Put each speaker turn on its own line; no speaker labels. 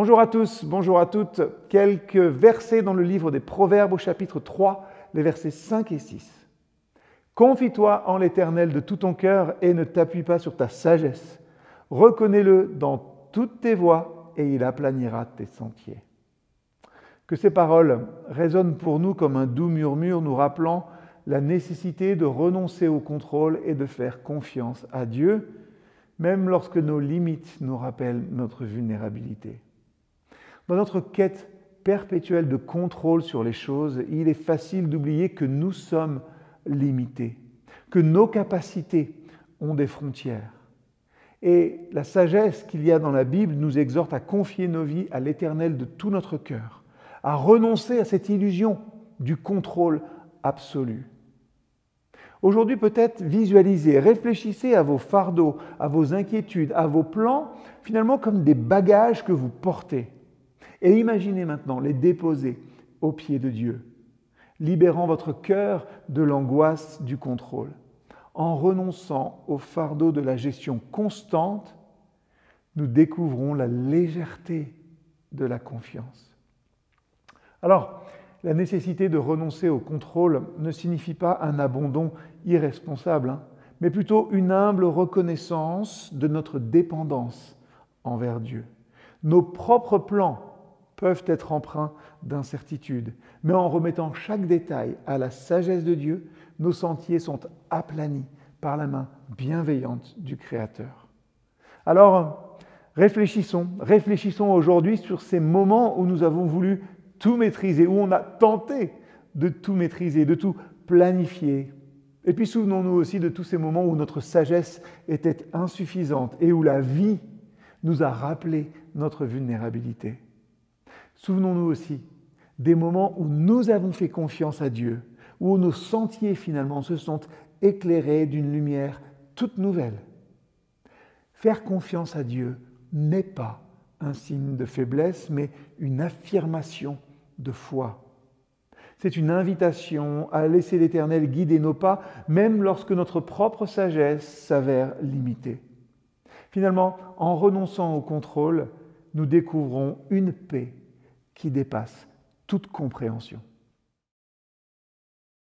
Bonjour à tous, bonjour à toutes. Quelques versets dans le livre des Proverbes au chapitre 3, les versets 5 et 6. Confie-toi en l'Éternel de tout ton cœur et ne t'appuie pas sur ta sagesse. Reconnais-le dans toutes tes voies et il aplanira tes sentiers. Que ces paroles résonnent pour nous comme un doux murmure nous rappelant la nécessité de renoncer au contrôle et de faire confiance à Dieu, même lorsque nos limites nous rappellent notre vulnérabilité. Dans notre quête perpétuelle de contrôle sur les choses, il est facile d'oublier que nous sommes limités, que nos capacités ont des frontières. Et la sagesse qu'il y a dans la Bible nous exhorte à confier nos vies à l'Éternel de tout notre cœur, à renoncer à cette illusion du contrôle absolu. Aujourd'hui, peut-être visualisez, réfléchissez à vos fardeaux, à vos inquiétudes, à vos plans, finalement comme des bagages que vous portez. Et imaginez maintenant les déposer aux pieds de Dieu, libérant votre cœur de l'angoisse du contrôle. En renonçant au fardeau de la gestion constante, nous découvrons la légèreté de la confiance. Alors, la nécessité de renoncer au contrôle ne signifie pas un abandon irresponsable, hein, mais plutôt une humble reconnaissance de notre dépendance envers Dieu. Nos propres plans peuvent être empreints d'incertitude, mais en remettant chaque détail à la sagesse de Dieu, nos sentiers sont aplanis par la main bienveillante du Créateur. Alors, réfléchissons, réfléchissons aujourd'hui sur ces moments où nous avons voulu tout maîtriser, où on a tenté de tout maîtriser, de tout planifier. Et puis souvenons-nous aussi de tous ces moments où notre sagesse était insuffisante et où la vie nous a rappelé notre vulnérabilité. Souvenons-nous aussi des moments où nous avons fait confiance à Dieu, où nos sentiers finalement se sont éclairés d'une lumière toute nouvelle. Faire confiance à Dieu n'est pas un signe de faiblesse, mais une affirmation de foi. C'est une invitation à laisser l'Éternel guider nos pas, même lorsque notre propre sagesse s'avère limitée. Finalement, en renonçant au contrôle, nous découvrons une paix qui dépasse toute compréhension.